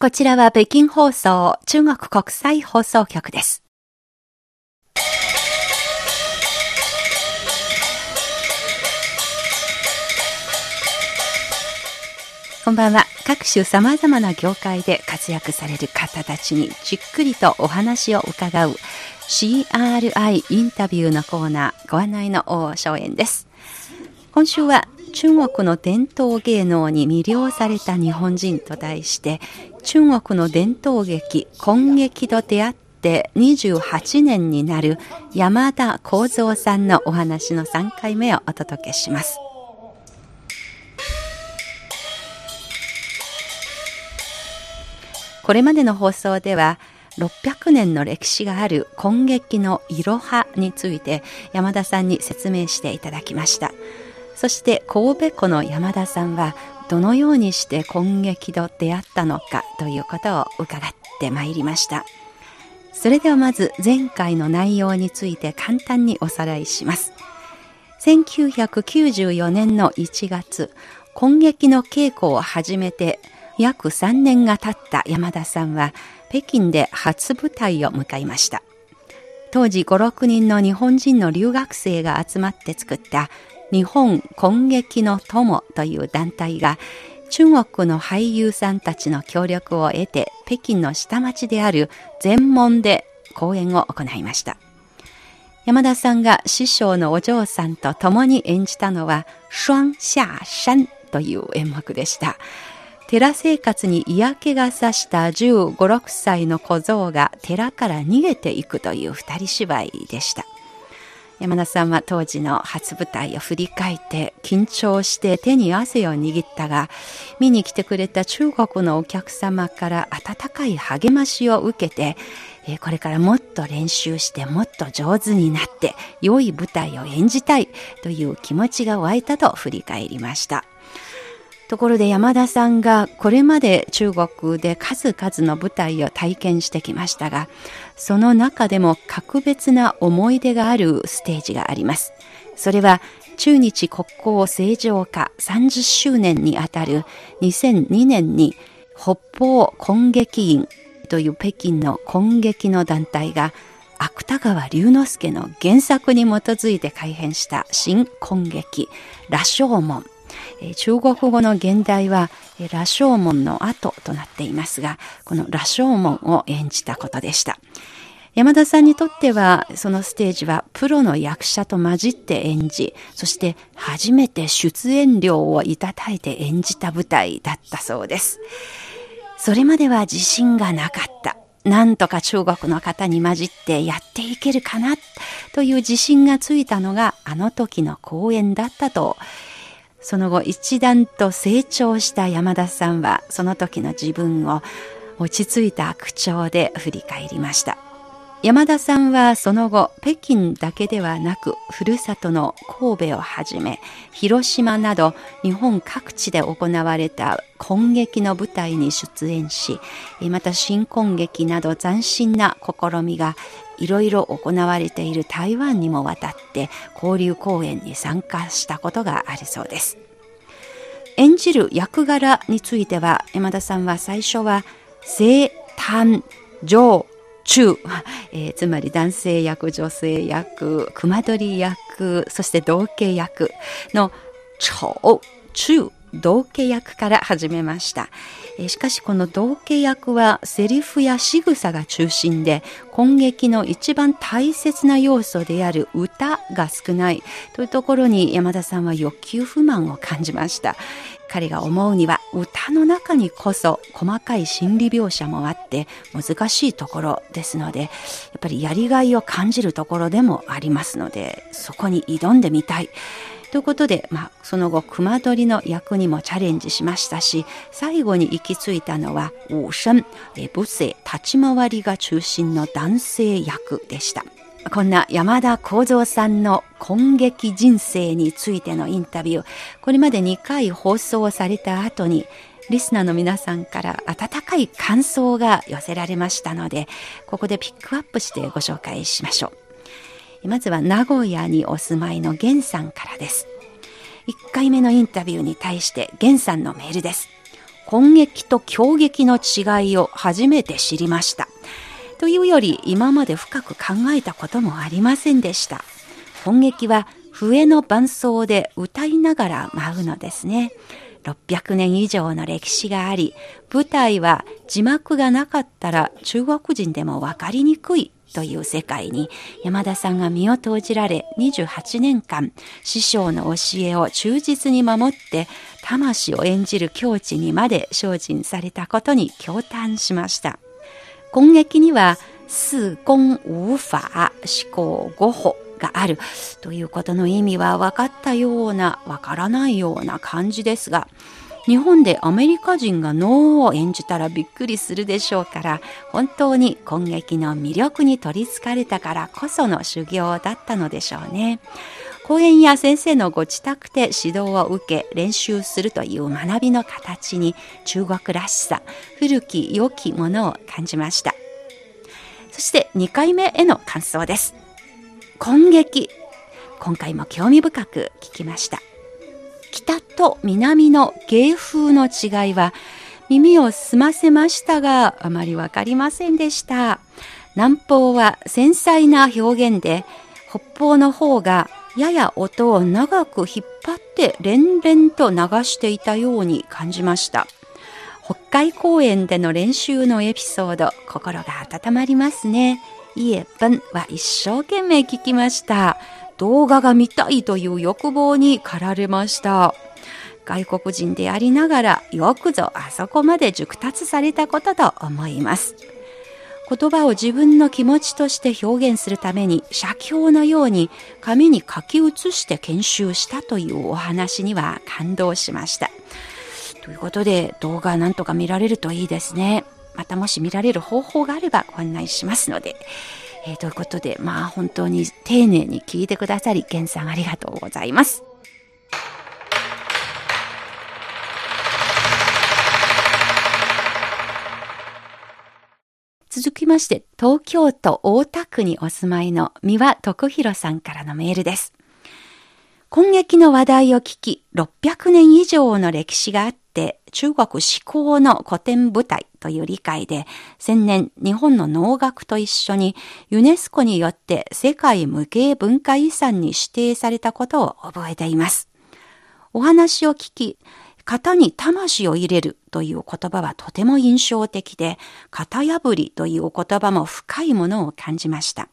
こちらは北京放送中国国際放送局です。こんばんは。各種様々な業界で活躍される方たちにじっくりとお話を伺う CRI インタビューのコーナーご案内の大正円です。今週は中国の伝統芸能に魅了された日本人と題して中国の伝統劇今劇と出会って28年になる山田幸三さんのお話の3回目をお届けします。これまでの放送では600年の歴史がある今劇のいろはについて山田さんに説明していただきましたそして神戸湖の山田さんはどのようにして今劇と出会ったのかということを伺ってまいりました。それではまず前回の内容について簡単におさらいします。1994年の1月今劇の稽古を始めて約3年が経った山田さんは北京で初舞台を迎えました。当時5、6人の日本人の留学生が集まって作った日本今劇の友という団体が中国の俳優さんたちの協力を得て北京の下町である全門で公演を行いました山田さんが師匠のお嬢さんと共に演じたのは双下山という演目でした寺生活に嫌気がさした15、6歳の小僧が寺から逃げていくという二人芝居でした。山田さんは当時の初舞台を振り返って緊張して手に汗を握ったが見に来てくれた中国のお客様から温かい励ましを受けてこれからもっと練習してもっと上手になって良い舞台を演じたいという気持ちが湧いたと振り返りました。ところで山田さんがこれまで中国で数々の舞台を体験してきましたが、その中でも格別な思い出があるステージがあります。それは中日国交正常化30周年にあたる2002年に北方根劇院という北京の根劇の団体が芥川龍之介の原作に基づいて改編した新根劇羅生門中国語の現代は羅生門の後となっていますが、この羅生門を演じたことでした。山田さんにとっては、そのステージはプロの役者と混じって演じ、そして初めて出演料をいただいて演じた舞台だったそうです。それまでは自信がなかった。なんとか中国の方に混じってやっていけるかなという自信がついたのがあの時の公演だったとその後一段と成長した山田さんはその時の自分を落ち着いた口調で振り返りました。山田さんはその後北京だけではなくふるさとの神戸をはじめ広島など日本各地で行われた今劇の舞台に出演しまた新今劇など斬新な試みがいろいろ行われている台湾にも渡って交流公演に参加したことがあるそうです。演じる役柄については山田さんは最初は生誕上中、えー、つまり男性役女性役熊取役そして同系役の超中同系役から始めました。しかしこの同系役はセリフや仕草が中心で今劇の一番大切な要素である歌が少ない。というところに山田さんは欲求不満を感じました。彼が思うには歌の中にこそ細かい心理描写もあって難しいところですのでやっぱりやりがいを感じるところでもありますのでそこに挑んでみたい。ということで、まあ、その後熊取の役にもチャレンジしましたし最後に行き着いたのは武神武生立ち回りが中心の男性役でした。こんな山田幸三さんの今劇人生についてのインタビュー。これまで2回放送された後にリスナーの皆さんから温かい感想が寄せられましたのでここでピックアップしてご紹介しましょう。まずは名古屋にお住まいの源さんからです。1回目のインタビューに対して源さんのメールです。根劇と狂劇の違いを初めて知りました。というより今まで深く考えたこともありませんでした。本劇は笛の伴奏で歌いながら舞うのですね。600年以上の歴史があり、舞台は字幕がなかったら中国人でもわかりにくいという世界に山田さんが身を投じられ28年間師匠の教えを忠実に守って魂を演じる境地にまで精進されたことに驚嘆しました。今劇には四根無法思考五法があるということの意味は分かったような分からないような感じですが日本でアメリカ人が脳を演じたらびっくりするでしょうから本当に今劇の魅力に取りつかれたからこその修行だったのでしょうね。講演や先生のご自宅で指導を受け練習するという学びの形に中国らしさ古き良きものを感じました。そして2回目への感想です。今劇今回も興味深く聞きました。北と南の芸風の違いは耳を澄ませましたがあまりわかりませんでした南方は繊細な表現で北方の方がやや音を長く引っ張って連々と流していたように感じました。北海公園での練習のエピソード、心が温まりますね。いえ、んは一生懸命聞きました。動画が見たいという欲望に駆られました。外国人でありながらよくぞあそこまで熟達されたことと思います。言葉を自分の気持ちとして表現するために写経のように紙に書き写して研修したというお話には感動しました。ということで動画なんとか見られるといいですね。またもし見られる方法があればご案内しますので。えー、ということで、まあ本当に丁寧に聞いてくださり、健さんありがとうございます。続きまして、東京都大田区にお住まいの三輪徳弘さんからのメールです。今劇の話題を聞き、600年以上の歴史があって、中国思考の古典舞台という理解で、千年日本の能楽と一緒にユネスコによって世界無形文化遺産に指定されたことを覚えています。お話を聞き、型に魂を入れるという言葉はとても印象的で、型破りという言葉も深いものを感じました。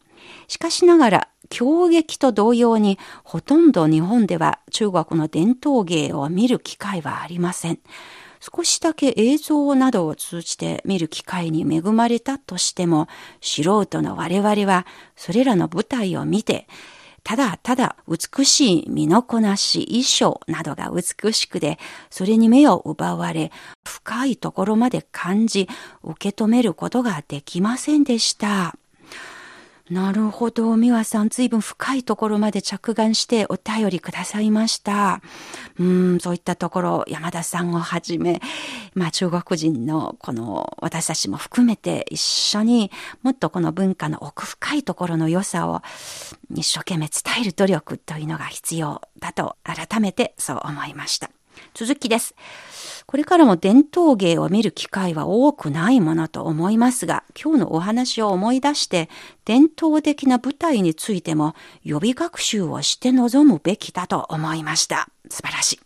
しかしながら、狂劇と同様に、ほとんど日本では中国の伝統芸を見る機会はありません。少しだけ映像などを通じて見る機会に恵まれたとしても、素人の我々はそれらの舞台を見て、ただただ美しい身のこなし、衣装などが美しくで、それに目を奪われ、深いところまで感じ、受け止めることができませんでした。なるほど。美和さん、随分深いところまで着眼してお便りくださいました。うん、そういったところ、山田さんをはじめ、まあ中国人のこの私たちも含めて一緒にもっとこの文化の奥深いところの良さを一生懸命伝える努力というのが必要だと改めてそう思いました。続きです。これからも伝統芸を見る機会は多くないものと思いますが、今日のお話を思い出して、伝統的な舞台についても予備学習をして臨むべきだと思いました。素晴らしい。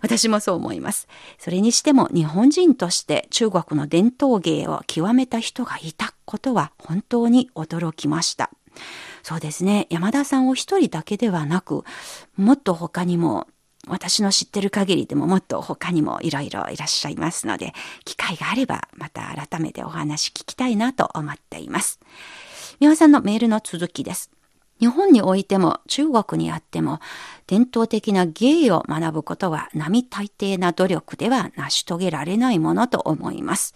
私もそう思います。それにしても日本人として中国の伝統芸を極めた人がいたことは本当に驚きました。そうですね。山田さんを一人だけではなく、もっと他にも私の知ってる限りでももっと他にもいろいろいらっしゃいますので、機会があればまた改めてお話聞きたいなと思っています。美輪さんのメールの続きです。日本においても中国にあっても伝統的な芸を学ぶことは並大抵な努力では成し遂げられないものと思います。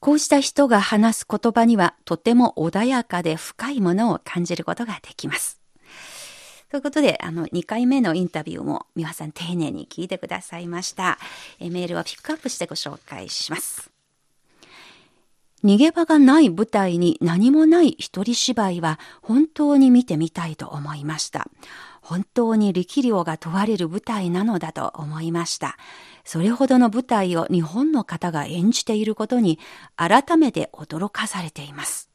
こうした人が話す言葉にはとても穏やかで深いものを感じることができます。ということで、あの、2回目のインタビューも、美輪さん丁寧に聞いてくださいました。えメールをピックアップしてご紹介します。逃げ場がない舞台に何もない一人芝居は本当に見てみたいと思いました。本当に力量が問われる舞台なのだと思いました。それほどの舞台を日本の方が演じていることに改めて驚かされています。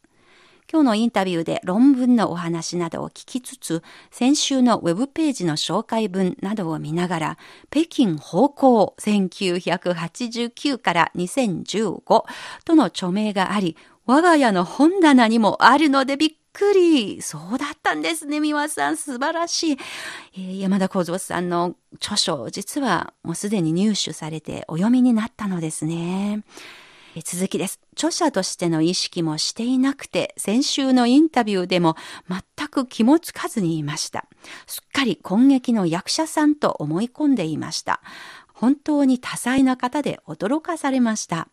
今日のインタビューで論文のお話などを聞きつつ、先週のウェブページの紹介文などを見ながら、北京方向1989から2015との著名があり、我が家の本棚にもあるのでびっくり。そうだったんですね、三輪さん。素晴らしい。えー、山田幸三さんの著書、実はもうすでに入手されてお読みになったのですね。続きです。著者としての意識もしていなくて、先週のインタビューでも全く気もつかずにいました。すっかり今劇の役者さんと思い込んでいました。本当に多彩な方で驚かされました。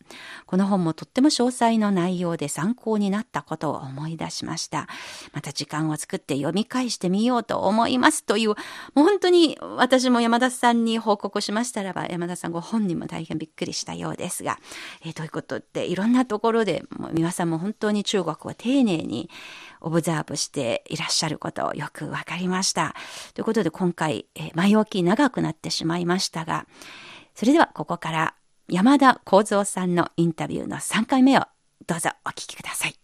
この本もとっても詳細の内容で参考になったことを思い出しました。また時間を作って読み返してみようと思いますという、もう本当に私も山田さんに報告しましたらば、山田さんご本人も大変びっくりしたようですが、えー、ということっていろんなところで、もう皆さんも本当に中国を丁寧にオブザーブしていらっしゃることよくわかりました。ということで今回、え、前置き長くなってしまいましたが、それではここから山田幸三さんのインタビューの3回目をどうぞお聞きください。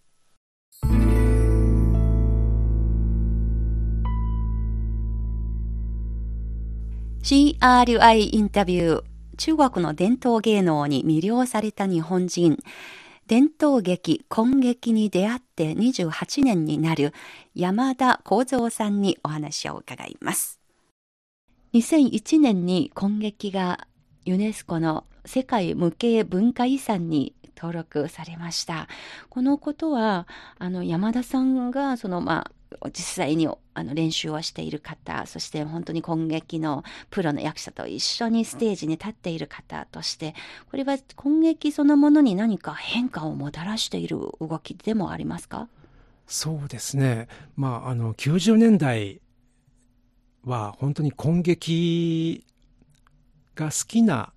CRI インタビュー中国の伝統芸能に魅了された日本人伝統劇、今劇に出会って28年になる山田幸三さんにお話を伺います。2001年に今劇がユネスコの世界無形文化遺産に登録されました。このことは、あの、山田さんが、その、まあ、実際にあの練習をしている方、そして本当に今劇のプロの役者と一緒にステージに立っている方として、これは今劇そのものに何か変化をもたらしている動きでもありますか？そうですね。まあ、あの、90年代は本当に今劇が好きな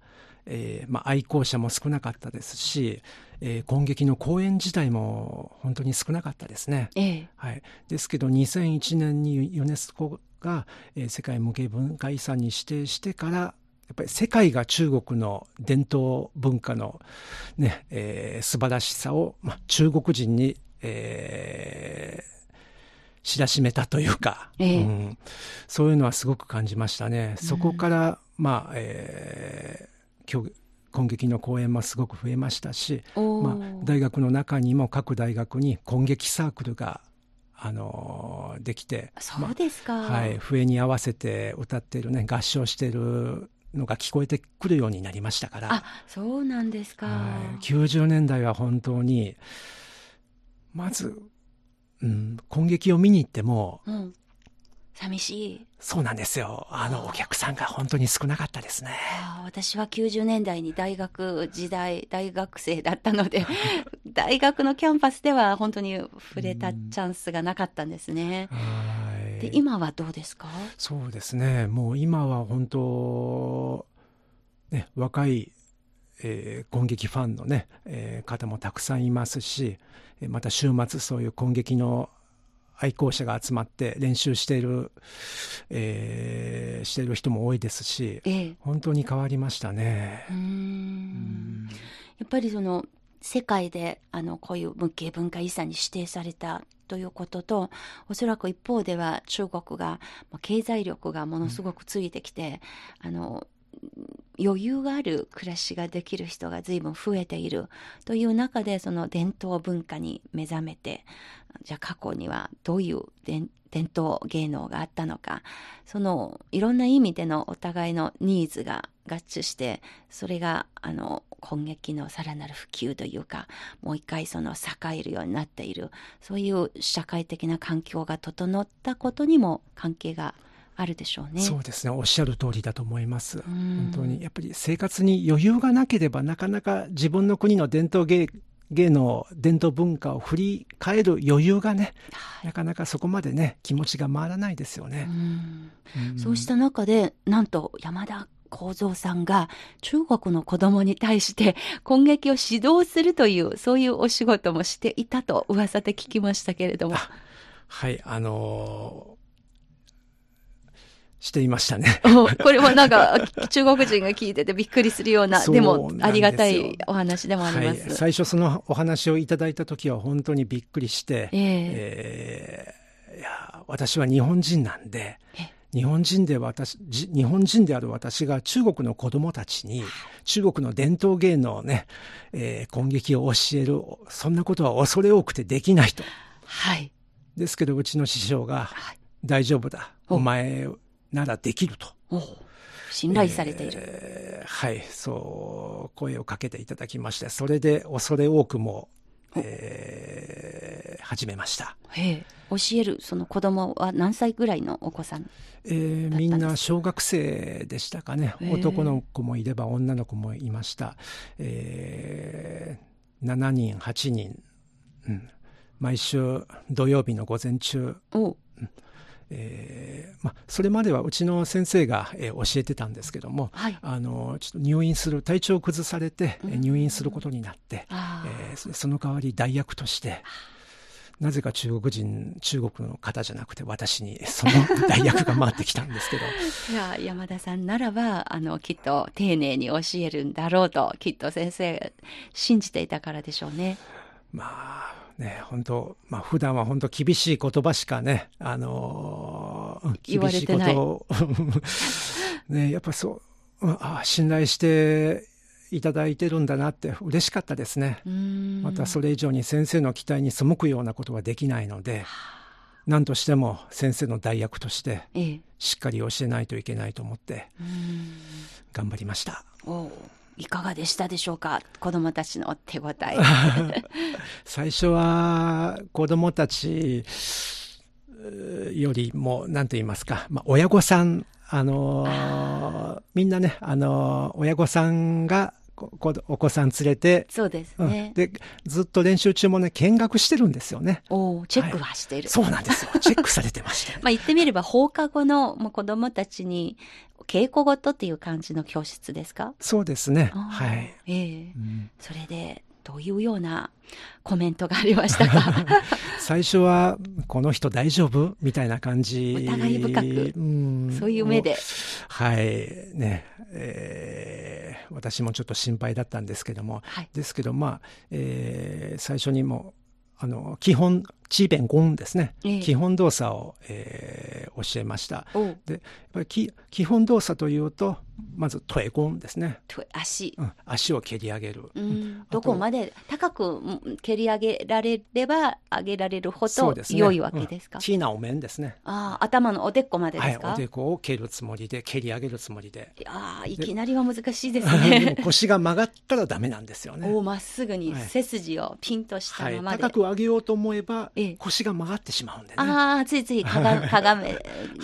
えーまあ、愛好者も少なかったですし、えー、今劇の公演自体も本当に少なかったですね。ええ、はい、ですけど2001年にユネスコが、えー、世界無形文化遺産に指定してからやっぱり世界が中国の伝統文化のね、えー、素晴らしさを、まあ、中国人に、えー、知らしめたというか、ええ、うん、そういうのはすごく感じましたね。そこから、まあ、えー、今日今劇の公演もすごく増えましたし、まあ、大学の中にも各大学に今劇サークルがあのできてそうですか、まあ、はい、笛に合わせて歌ってるね合唱してるのが聞こえてくるようになりましたから。あそうなんですか、はい、90年代は本当にまず、うん、今劇を見に行っても、うん寂しい。そうなんですよ。あの、お客さんが本当に少なかったですね。私は90年代に大学時代、大学生だったので、大学のキャンパスでは本当に触れたチャンスがなかったんですね。で、今はどうですか？そうですね。もう今は本当、ね、若い、えー、攻撃ファンのね、えー、方もたくさんいますし、また週末そういう攻撃の愛好者が集まって練習している、えー、している人も多いですし、ええ、本当に変わりましたね。うん。やっぱりその世界であのこういう無形文化遺産に指定されたということとおそらく一方では中国が経済力がものすごくついてきて、うん、あの余裕がある暮らしができる人が随分増えているという中でその伝統文化に目覚めてじゃあ過去にはどういう伝統芸能があったのか。そのいろんな意味でのお互いのニーズが合致してそれがあの今劇のさらなる普及というかもう一回その栄えるようになっている。そういう社会的な環境が整ったことにも関係があるでしょうね。そうですね。おっしゃる通りだと思います。本当にやっぱり生活に余裕がなければなかなか自分の国の伝統芸芸能伝統文化を振り返る余裕がね、はい、なかなかそこまでね気持ちが回らないですよね。うそうした中でなんと山田幸三さんが中国の子供に対して攻撃を指導するというそういうお仕事もしていたと噂で聞きましたけれども。はいあのーしていましたね。おこれもなんか 中国人が聞いててびっくりするような、でもありがたいお話でもあります。はい、最初そのお話をいただいた時は本当にびっくりして、ええ。えーいや私は日本人なんでえ日本人で私じ日本人である私が中国の子供たちに中国の伝統芸能ね、えー、攻撃を教えるそんなことは恐れ多くてできないと。はい。ですけどうちの師匠がはい。大丈夫だ。お。お前ならできるとお信頼されている。えーはい、そう、声をかけていただきまして、それで恐れ多くも、えー始めました。教えるその子供は何歳ぐらいのお子さんえーみんな小学生でしたかね。男の子もいれば女の子もいました。えー7人、8人、うん。毎週土曜日の午前中、おえーま、それまではうちの先生が、えー教えてたんですけども、はい。あのちょっと入院する体調を崩されてえー入院することになって、えーそその代わり代役としてなぜか中国人中国の方じゃなくて私にその代役が回ってきたんですけど いや山田さんならばあのきっと丁寧に教えるんだろうときっと先生信じていたからでしょうね。まあね本当まあ普段は本当厳しい言葉しかねあのー厳しいことを ねやっぱそううんあ信頼していただいてるんだなって嬉しかったですね。またそれ以上に先生の期待に背くようなことはできないので、何としても先生の代役としてええ。しっかり教えないといけないと思って頑張りました。いかがでしたでしょうか？子供たちの手応え。最初は子供たちよりも何と言いますか、まあ、親御さん、あのー。みんなね、あのー親御さんがお子さん連れて、そうですうんね。でずっと練習中もね見学してるんですよね。おうチェックはしている。そうなんですよ。チェックされてまして。まあ言ってみれば放課後のもう子供たちに稽古ごとっていう感じの教室ですか？そうですね。はい。ええうんそれでどういうようなコメントがありましたか？最初は、この人大丈夫？みたいな感じ。疑い深くうんそういう目で。はい。ね。えー私もちょっと心配だったんですけども。はい。ですけど、まあ、えー最初にも、あの、基本、チーベンゴンですね。ええ基本動作を、えー教えました。で、やっぱりき基本動作というと、まず、トエゴンですね。と足。うん、足を蹴り上げる。どこまで高くうん蹴り上げられれば上げられるほどね。良いわけですか、うん、ナお面ですね。ああ頭のおでこまでですか、はい、おでこを蹴るつもりで、蹴り上げるつもりで。ああいきなりは難しいです でねも腰が曲がったらダメなんですよね。おまっすぐにはい背筋をピンとしたはい、ままで、高く上げようと思えばええ腰が曲がってしまうんでね。ああついついかがかがめ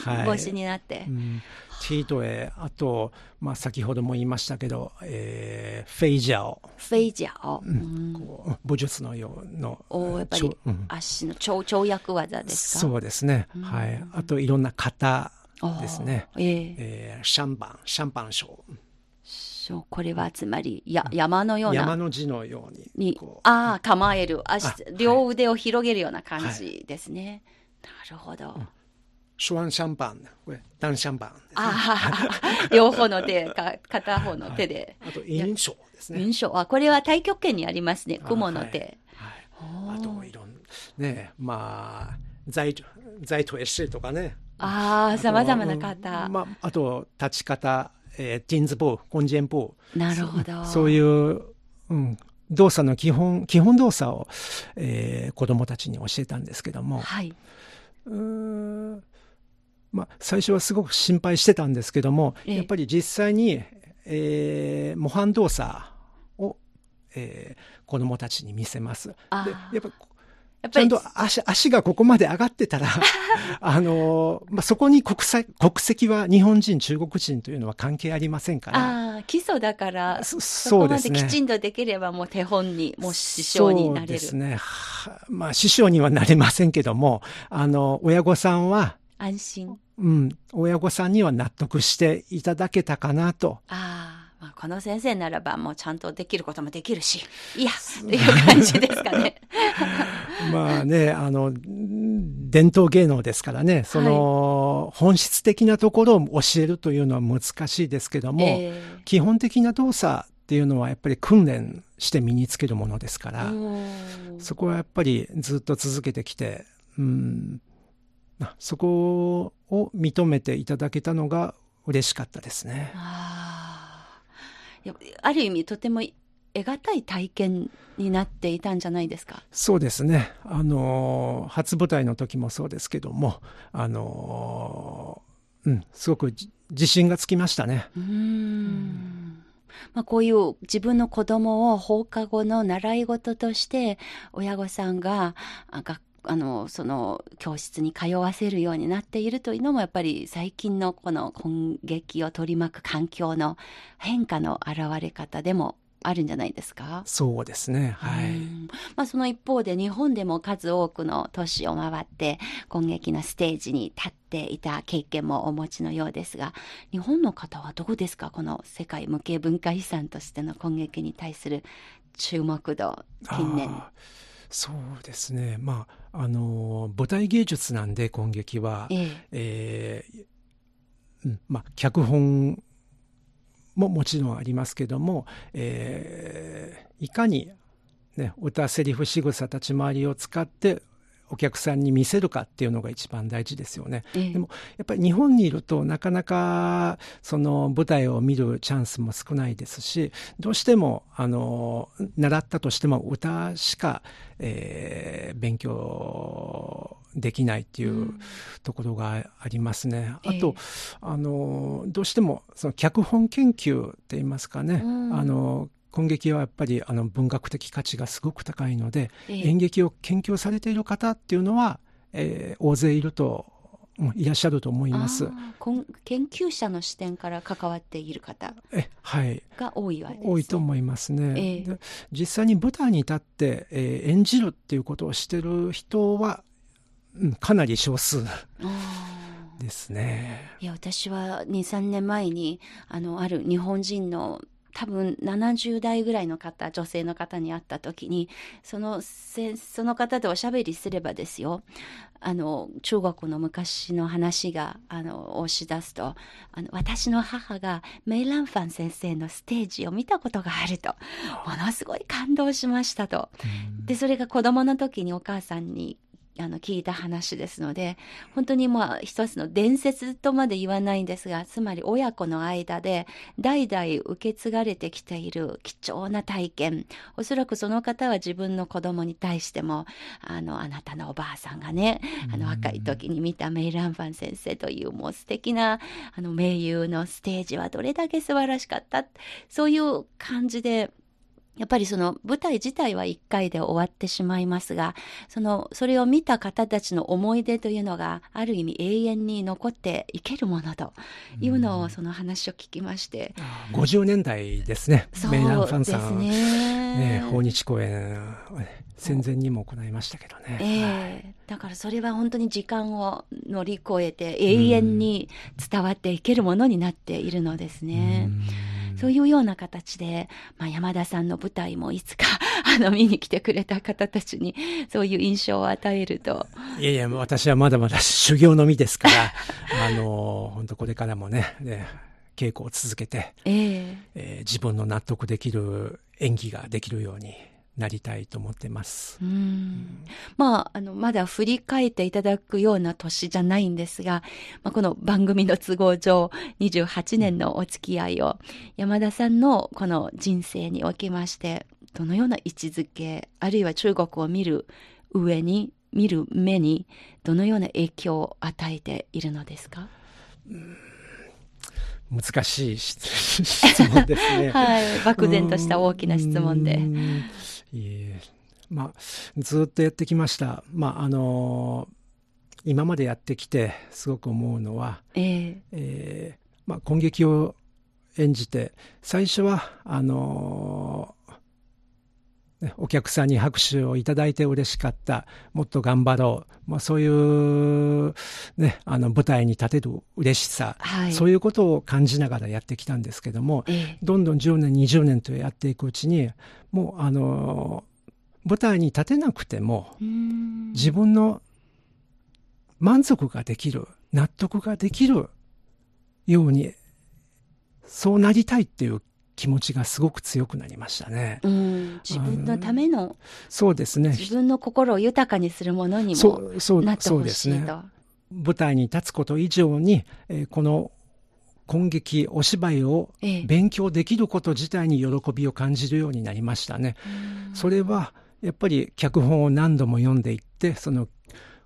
はい腰になって、うん、ティートへあと、まあ、先ほども言いましたけど、えーフェイジャオ、フェイジャーを、ううん。んこう武術のようのおやっぱり足の跳跳躍技ですか？そうですね、うん。はい、あといろんな型おですね、ええ。えーシャンバンシャンパンショーそう。これはつまりや山のような山の字のようににああ構える。足あ両腕を広げるような感じですね、なるほど、シュワンシャンパンこれダンシャンパンねああ 両方の手か片方の手で、あと印象ですね。雲章あこれは太極拳にありますね。あ雲の手、はい。はい、あといろんねまあ在在トエシとかね。ああさまざまな方、うんまあ、あと立ち方、えー、ティンズボーコンジェンボーなるほど。そういう、うん、動作の基本基本動作を、えー子供たちに教えたんですけども。はい、うーんまあ、最初はすごく心配してたんですけども、ええ。やっぱり実際に、えー模範動作を、えー子供たちに見せます。あでーやっぱちゃんと足足がここまで上がってたら、あのまあ、そこに国際国籍は日本人、中国人というのは関係ありませんから、ああ基礎だからそそそうでねこますでき。ちんとできればもう手本にもう師匠になれるそうですね。はまあ、師匠にはなれませんけども、あの、親御さんは、安心うん、親御さんには納得していただけたかなと。ああ、まあ、この先生ならばもうちゃんとできることもできるしいやっていう感じですかね まあね、あの、ん伝統芸能ですからね、その、本質的なところを教えるというのは難しいですけども、えー、基本的な動作っていうのはやっぱり訓練して身につけるものですから、そこはやっぱりずっと続けてきて、うん、そこを認めていただけたのが嬉しかったですね。あある意味とても得難い体験になっていたんじゃないですか？そうですね。あの、初舞台の時もそうですけども、あの、うん、すごく自信がつきましたね。うん。まあ、こういう自分の子供を放課後の習い事として親御さんが学あの、その教室に通わせるようになっているというのもやっぱり最近のこの攻撃を取り巻く環境の変化の現れ方でもあるんじゃないですか？そうですね。はい。まあその一方で日本でも数多くの都市を回って攻撃のステージに立っていた経験もお持ちのようですが、日本の方はどうですか？この世界無形文化遺産としての攻撃に対する注目度、近年。そうですね。まあ、あの、舞台芸術なんで、攻撃は、えええー、うん、まあ、脚本ももちろんありますけども、えー、いかに、ね、歌セリフ仕草立ち回りを使ってお客さんに見せるかっていうのが一番大事ですよね。ええ、でもやっぱり日本にいるとなかなかその舞台を見るチャンスも少ないですしどうしてもあの習ったとしても歌しか、えー、勉強できないっていうところがありますね。うん、あと、えあのどうしてもその脚本研究って言いますかね、うん、あの今劇はやっぱりあの文学的価値がすごく高いので、えー、演劇を研究されている方っていうのは、えー、大勢いるといらっしゃると思います。研究者の視点から関わっている方が多いわけです、ね、多いと思いますね、えー、実際に舞台に立って、えー、演じるっていうことをしてる人は、うん、かなり少数。ですね。いや、私は2、3年前に、あの、ある日本人の多分70代ぐらいの方、女性の方に会った時に、その、その方とおしゃべりすればですよ、あの、中国の昔の話が、あの、押し出すと、あの、私の母がメイランファン先生のステージを見たことがあると、ものすごい感動しましたと。で、それが子供の時にお母さんにあの聞いた話ですので本当にまあ一つの伝説とまで言わないんですがつまり親子の間で代々受け継がれてきている貴重な体験。おそらくその方は自分の子供に対してもあのあなたのおばあさんがねあの若い時に見たメイランファン先生というもう素敵なあの名優のステージはどれだけ素晴らしかった。そういう感じでやっぱりその舞台自体は一回で終わってしまいますが、その、それを見た方たちの思い出というのが、ある意味永遠に残っていけるものというのを、その話を聞きまして。50年代ですね。メイナンファンさん。ね。ね訪日公演、戦前にも行いましたけどね。ええーはい、だからそれは本当に時間を乗り越えて永遠に伝わっていけるものになっているのですね。うんそういうような形で、まあ、山田さんの舞台もいつか あの見に来てくれた方たちにそういう印象を与えると。いやいや、私はまだまだ修行の身ですから、あの、本当これからもね、ね稽古を続けて、えー、えー、自分の納得できる演技ができるようになりたいと思ってます。うんまあ、あの、まだ振り返っていただくような年じゃないんですが、まあ、この番組の都合上、28年のお付き合いを、山田さんのこの人生におきまして、どのような位置づけ、あるいは中国を見る上に、見る目に、どのような影響を与えているのですか、うん難しい質問ですね。はい。漠然とした大きな質問で。えまあ、ずっとやってきました。まあ、あのー、今までやってきてすごく思うのは、えー、えー、まあ、攻撃を演じて、最初は、あのー、お客さんに拍手をいただいて嬉しかった、もっと頑張ろう、まあ、そういう、ね、あの舞台に立てる嬉しさ、はい、そういうことを感じながらやってきたんですけども、えー、どんどん10年、20年とやっていくうちに、もうあの舞台に立てなくても自分の満足ができる、納得ができるように、そうなりたいっていう気持ちがすごく強くなりましたね。うん、自分のための、そうですね。自分の心を豊かにするものにもなってほしいと。ですね。舞台に立つこと以上に、えーこの今劇、お芝居をええ勉強できること自体に喜びを感じるようになりましたね。それはやっぱり脚本を何度も読んでいって、その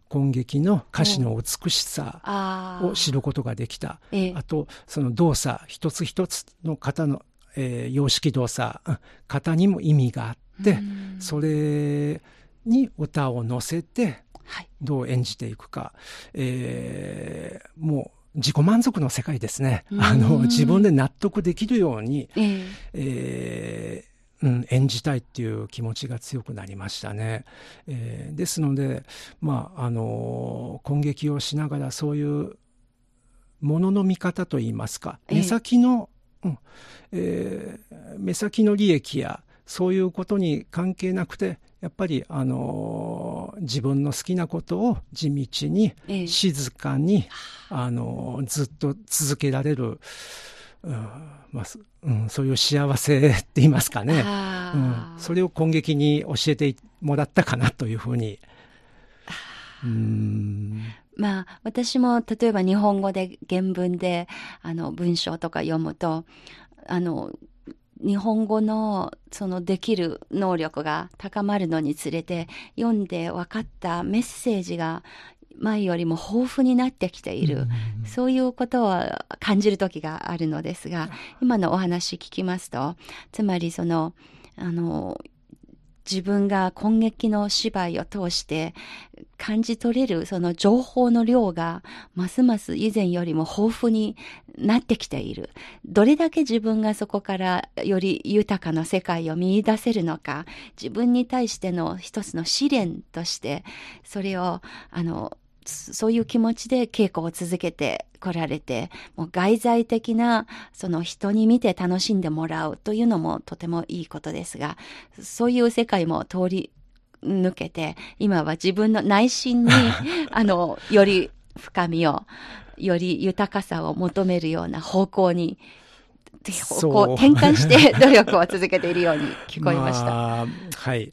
今劇の歌詞の美しさを知ることができた。ええあと、その動作、一つ一つの型の、えー様式動作、うん型にも意味があって、うんそれに歌を乗せて、はい。どう演じていくか、えーもう自己満足の世界ですね。うんあの、自分で納得できるように、えええーうん、演じたいっていう気持ちが強くなりましたね。えーですので、まあ、あのー、根劇をしながらそういうものの見方といいますか、ええ目先の、うん。えー目先の利益やそういうことに関係なくて、やっぱり、あのー自分の好きなことを地道に、ええ。静かに、あのーずっと続けられる、うんまあすうん、そういう幸せって言いますかね、うん。それを今劇に教えてもらったかなというふうに。うんまあ、私も例えば日本語で原文であの文章とか読むとあの日本語のそのできる能力が高まるのにつれて読んで分かったメッセージが前よりも豊富になってきている、そういうことを感じる時があるのですが今のお話聞きますとつまりそのあの自分が今劇の芝居を通して感じ取れるその情報の量がますます以前よりも豊富になってきている。どれだけ自分がそこからより豊かな世界を見出せるのか、自分に対しての一つの試練として、それを、あの、そそういう気持ちで稽古を続けてこられて、もう外在的な、その人に見て楽しんでもらうというのもとてもいいことですが、そういう世界も通り抜けて、今は自分の内心に、あの、より深みを、より豊かさを求めるような方向に、こう転換して努力を続けているように聞こえました。まあはい。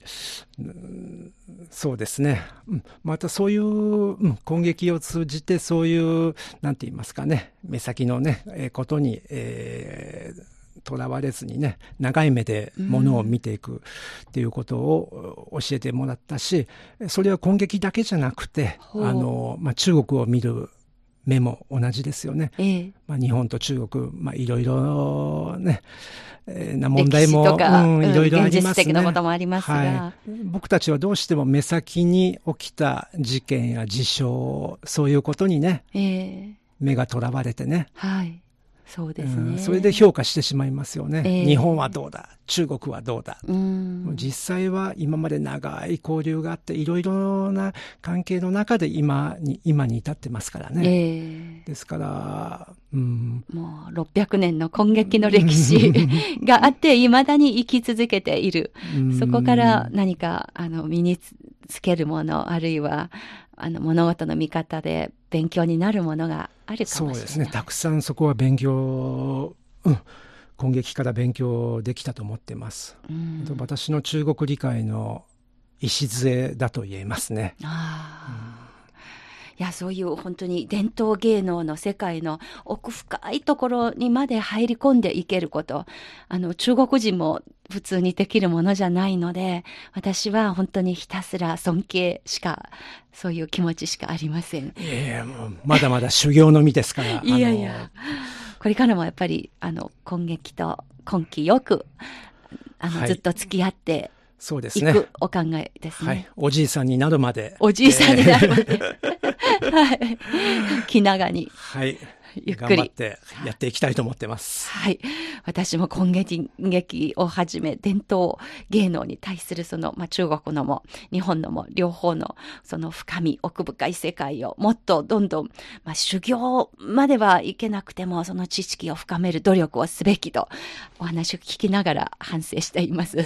うんそうですね。うん。またそういう、うん攻撃を通じてそういう、なんて言いますかね、目先のね、えーことに、えーとらわれずにね、長い目でものを見ていくっていうことを教えてもらったし、それは攻撃だけじゃなくて、あの、まあ、中国を見る目も同じですよね。ええまあ、日本と中国、まあ、いろいろね、えーな問題も、うん、いろいろありますね。的なこともありますが、はい、僕たちはどうしても目先に起きた事件や事象、そういうことにね、ええ目がとらわれてね、はい。そうですね。うんそれで評価してしまいますよね。ええ日本はどうだ、中国はどうだ？実際は今まで長い交流があって、いろいろな関係の中で今に、今に至ってますからね。ええですから、うん、もう600年の今劇の歴史 があって、未だに生き続けている。うんそこから何か、あの、身につつけるもの、あるいは、あの、物事の見方で勉強になるものがあるかもしれない。そうですね。たくさんそこは勉強、うん、今劇から勉強できたと思ってます。うん私の中国理解の礎だと言えますね。ああ。いや、そういう本当に伝統芸能の世界の奥深いところにまで入り込んでいけること、あの、中国人も普通にできるものじゃないので、私は本当にひたすら尊敬しか、そういう気持ちしかありません。ええもうまだまだ修行の身ですから。いやいや、これからもやっぱり、あの、今劇と今期よく、あの、はいずっと付き合ってそうですね。お考えですね。はい。おじいさんになるまで。おじいさんになるまで。はい。気長に、はい。ゆっくり頑張ってやっていきたいと思ってます。はい。私も今劇劇をはじめ、伝統芸能に対するその、まあ、中国のも、日本のも、両方の、その深み、奥深い世界をもっとどんどん、まあ、修行まではいけなくても、その知識を深める努力をすべきと、お話を聞きながら反省しています。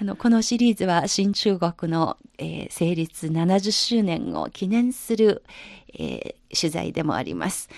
あの、このシリーズは新中国の、えー、成立70周年を記念する、えー、取材でもあります。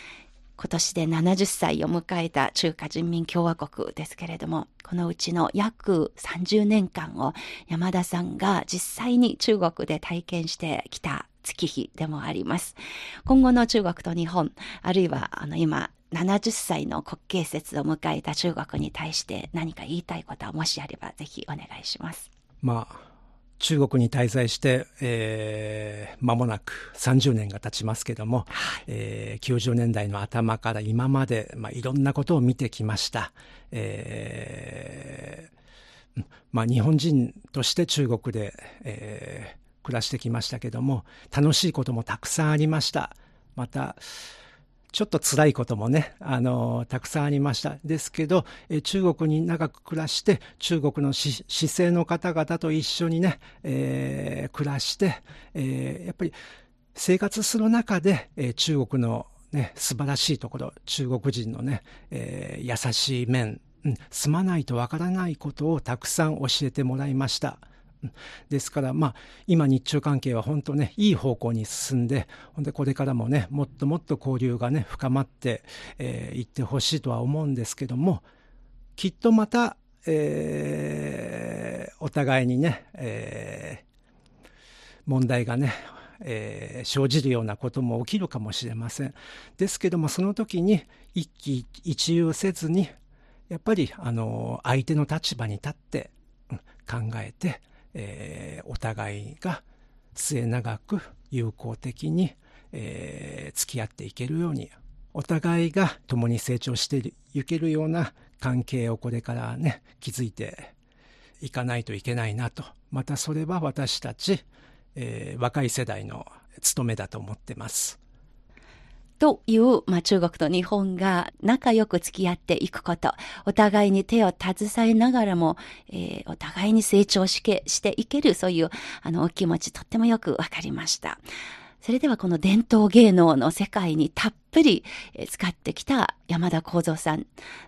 今年で70歳を迎えた中華人民共和国ですけれども、このうちの約30年間を山田さんが実際に中国で体験してきた月日でもあります。今後の中国と日本、あるいはあの今70歳の国慶節を迎えた中国に対して何か言いたいことはもしあればぜひお願いします。まあ、中国に滞在して、えー、間もなく30年が経ちますけども、はい、えー、90年代の頭から今まで、まあ、いろんなことを見てきました。えー、まあ、日本人として中国で、えー、暮らしてきましたけども、楽しいこともたくさんありました。また、ちょっと辛いこともね、あの、たくさんありました。ですけど、え中国に長く暮らして、中国の市政の方々と一緒にね、えー、暮らして、えー、やっぱり生活する中で、えー、中国のね、素晴らしいところ、中国人のね、えー、優しい面、うん、住まないとわからないことをたくさん教えてもらいました。ですから、まあ、今日中関係は本当ね、いい方向に進んで、ほんでこれからもね、もっともっと交流がね、深まってい、えー、ってほしいとは思うんですけども、きっとまた、えー、お互いにね、えー、問題がね、えー、生じるようなことも起きるかもしれません。ですけども、その時に一喜一憂せずに、やっぱり、あの、相手の立場に立って、考えて、えー、お互いが末永く友好的に、えー、付き合っていけるようにお互いが共に成長していけるような関係をこれからね築いていかないといけないなとまたそれは私たち、えー、若い世代の務めだと思ってます。という、まあ、中国と日本が仲良く付き合っていくこと、お互いに手を携えながらも、えー、お互いに成長しけしていける、そういう、あの、お気持ちとってもよくわかりました。それではこの伝統芸能の世界にたっぷり使ってきた山田幸三さん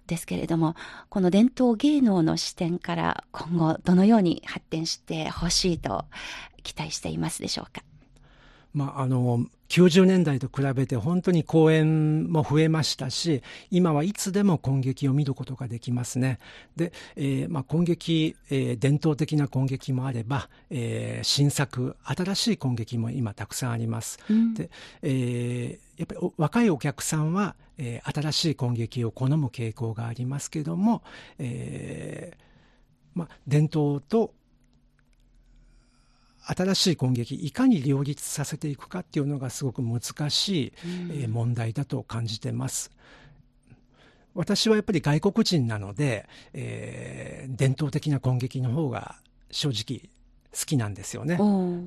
ですけれども、この伝統芸能の視点から今後どのように発展してほしいと期待していますでしょうか？まあ、あの90年代と比べて本当に公演も増えましたし今はいつでも根劇を見ることができますね。で、えーまあ、根劇、えー、伝統的な根劇もあれば、えー、新作新しい根劇も今たくさんあります、うん、で、えー、やっぱり若いお客さんは、えー、新しい根劇を好む傾向がありますけども、えーまあ、伝統と新しい攻撃いかに両立させていくかっていうのがすごく難しい、え問題だと感じてます。私はやっぱり外国人なので、えー、伝統的な攻撃の方が正直好きなんですよね。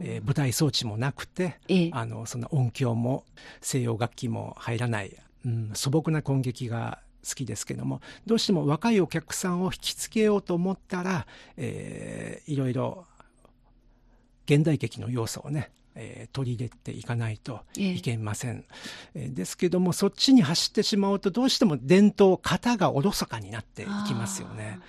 えー、舞台装置もなくて、ええ、あのその音響も西洋楽器も入らない、うん、素朴な攻撃が好きですけどもどうしても若いお客さんを引きつけようと思ったら、えー、いろいろ現代劇の要素をね、えー、取り入れていかないといけません、えー、ですけどもそっちに走ってしまうとどうしても伝統型がおろそかになっていきますよね。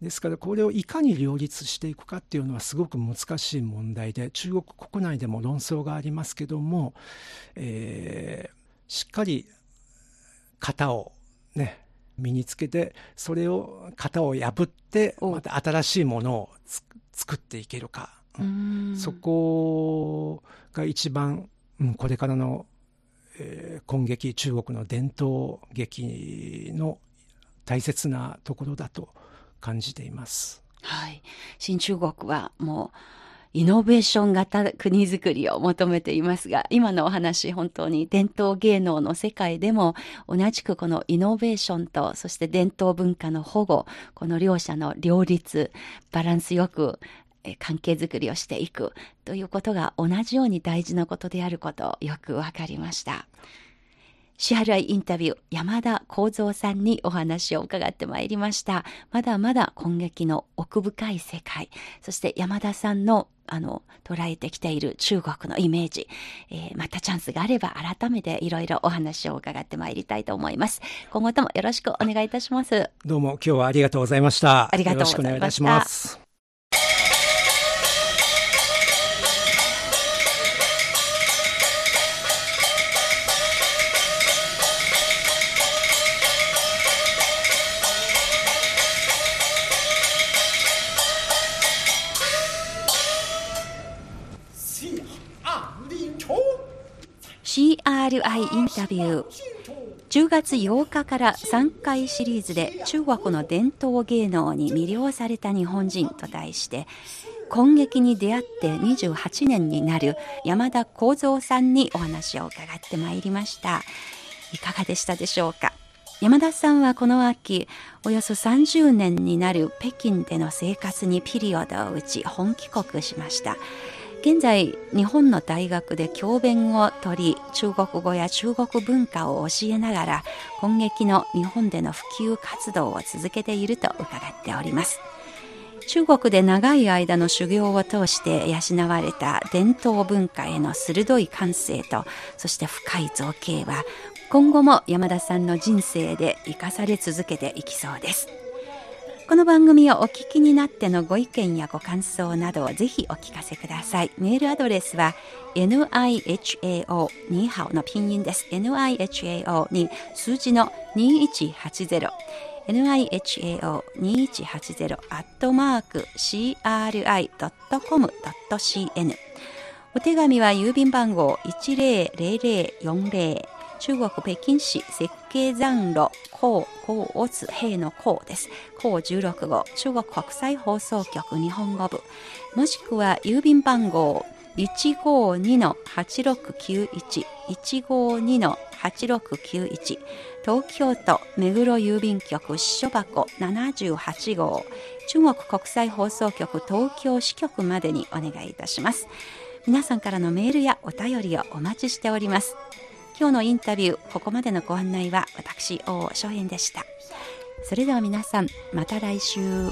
ですからこれをいかに両立していくかっていうのはすごく難しい問題で中国国内でも論争がありますけども、えー、しっかり型をね身につけてそれを型を破ってまた新しいものを作っていけるかそこが一番、うん、これからの、えー、今劇中国の伝統劇の大切なところだと感じています。はい。新中国はもう、イノベーション型国づくりを求めていますが、今のお話、本当に伝統芸能の世界でも、同じくこのイノベーションと、そして伝統文化の保護、この両者の両立、バランスよく関係づくりをしていくということが同じように大事なことであることよくわかりました。支払いインタビュー、山田幸三さんにお話を伺ってまいりました。まだまだ今劇の奥深い世界、そして山田さんのあの、捉えてきている中国のイメージ、えー、またチャンスがあれば改めていろいろお話を伺ってまいりたいと思います。今後ともよろしくお願いいたします。どうも今日はありがとうございました。ありがとうございました。回インタビュー。10月8日から3回シリーズで中国の伝統芸能に魅了された日本人と題して今劇に出会って28年になる山田幸三さんにお話を伺ってまいりました。いかがでしたでしょうか？山田さんはこの秋およそ30年になる北京での生活にピリオドを打ち本帰国しました。現在日本の大学で教鞭を取り中国語や中国文化を教えながら今劇の日本での普及活動を続けていると伺っております。中国で長い間の修行を通して養われた伝統文化への鋭い感性とそして深い造形は今後も山田さんの人生で生かされ続けていきそうです。この番組をお聞きになってのご意見やご感想などをぜひお聞かせください。メールアドレスは nihao ニーハオのピンインです。nihao に数字の2180 nihao2180 アットマーク cri.com.cn お手紙は郵便番号10040中国北京市設計残路高高オツ兵の高です。高16号中国国際放送局日本語部。もしくは郵便番号152-8691 152-8691東京都目黒郵便局支所箱78号。中国国際放送局東京支局までにお願いいたします。皆さんからのメールやお便りをお待ちしております。今日のインタビューここまでのご案内は私大正円でした。それでは皆さんまた来週。